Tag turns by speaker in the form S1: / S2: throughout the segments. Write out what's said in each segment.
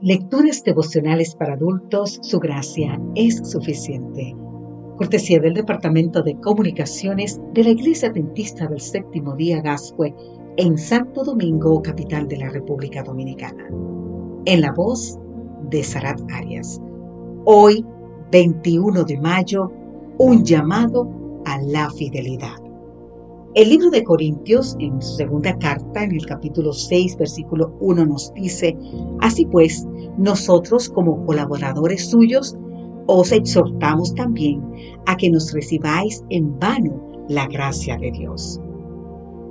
S1: Lecturas devocionales para adultos, su gracia es suficiente. Cortesía del Departamento de Comunicaciones de la Iglesia Adventista del Séptimo Día Gascue en Santo Domingo, capital de la República Dominicana. En la voz de Sarat Arias. Hoy, 21 de mayo, un llamado a la fidelidad. El libro de Corintios, en su segunda carta, en el capítulo 6, versículo 1, nos dice, Así pues, nosotros como colaboradores suyos, os exhortamos también a que nos recibáis en vano la gracia de Dios.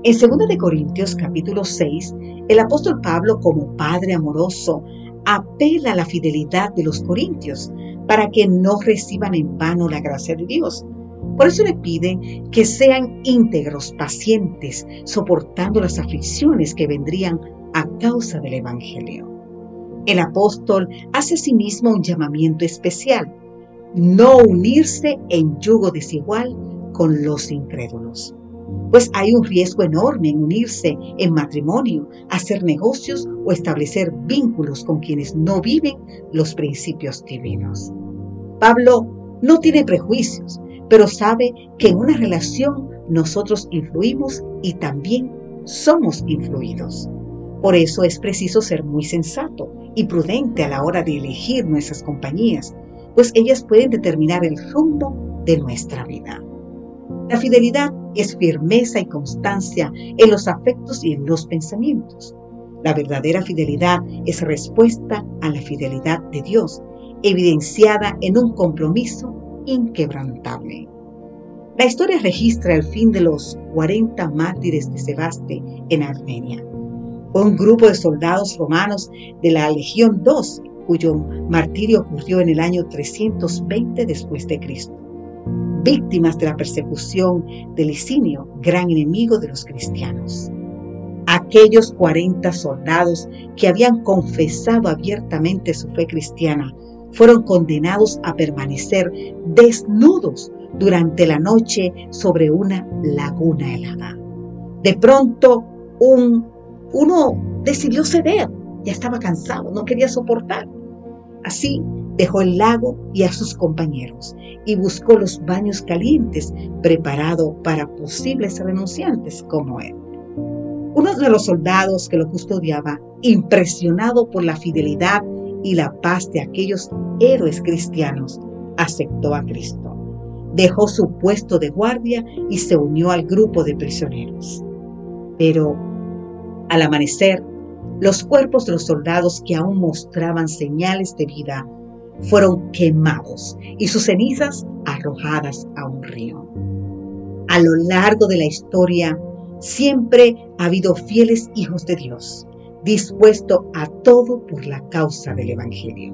S1: En 2 de Corintios capítulo 6, el apóstol Pablo como padre amoroso apela a la fidelidad de los corintios para que no reciban en vano la gracia de Dios por eso le pide que sean íntegros, pacientes, soportando las aflicciones que vendrían a causa del Evangelio. El apóstol hace asimismo un llamamiento especial, no unirse en yugo desigual con los incrédulos. Pues hay un riesgo enorme en unirse en matrimonio, hacer negocios o establecer vínculos con quienes no viven los principios divinos. Pablo no tiene prejuicios, pero sabe que en una relación nosotros influimos y también somos influidos. Por eso es preciso ser muy sensato y prudente a la hora de elegir nuestras compañías, pues ellas pueden determinar el rumbo de nuestra vida. La fidelidad es firmeza y constancia en los afectos y en los pensamientos. La verdadera fidelidad es respuesta a la fidelidad de Dios, evidenciada en un compromiso inquebrantable. La historia registra el fin de los 40 mártires de Sebaste en Armenia. Un grupo de soldados romanos de la Legión II cuyo martirio ocurrió en el año 320 después de Cristo. Víctimas de la persecución de Licinio, gran enemigo de los cristianos. Aquellos 40 soldados que habían confesado abiertamente su fe cristiana fueron condenados a permanecer desnudos durante la noche sobre una laguna helada. De pronto, un, uno decidió ceder, ya estaba cansado, no quería soportar. Así dejó el lago y a sus compañeros y buscó los baños calientes preparados para posibles renunciantes como él. Uno de los soldados que lo custodiaba, impresionado por la fidelidad y la paz de aquellos héroes cristianos, aceptó a Cristo. Dejó su puesto de guardia y se unió al grupo de prisioneros. Pero al amanecer, los cuerpos de los soldados que aún mostraban señales de vida fueron quemados y sus cenizas arrojadas a un río. A lo largo de la historia, siempre ha habido fieles hijos de Dios dispuesto a todo por la causa del Evangelio.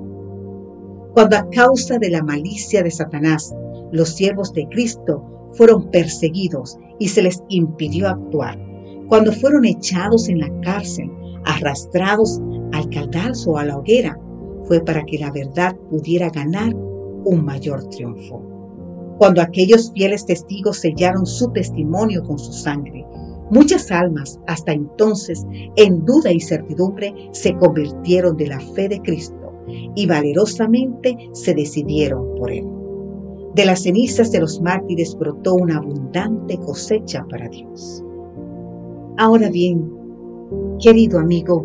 S1: Cuando a causa de la malicia de Satanás, los siervos de Cristo fueron perseguidos y se les impidió actuar, cuando fueron echados en la cárcel, arrastrados al caldazo o a la hoguera, fue para que la verdad pudiera ganar un mayor triunfo. Cuando aquellos fieles testigos sellaron su testimonio con su sangre, Muchas almas hasta entonces en duda y certidumbre se convirtieron de la fe de Cristo y valerosamente se decidieron por Él. De las cenizas de los mártires brotó una abundante cosecha para Dios. Ahora bien, querido amigo,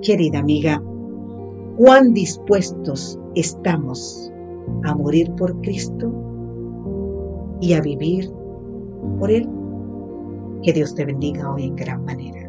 S1: querida amiga, ¿cuán dispuestos estamos a morir por Cristo y a vivir por Él? Que Dios te bendiga hoy en gran manera.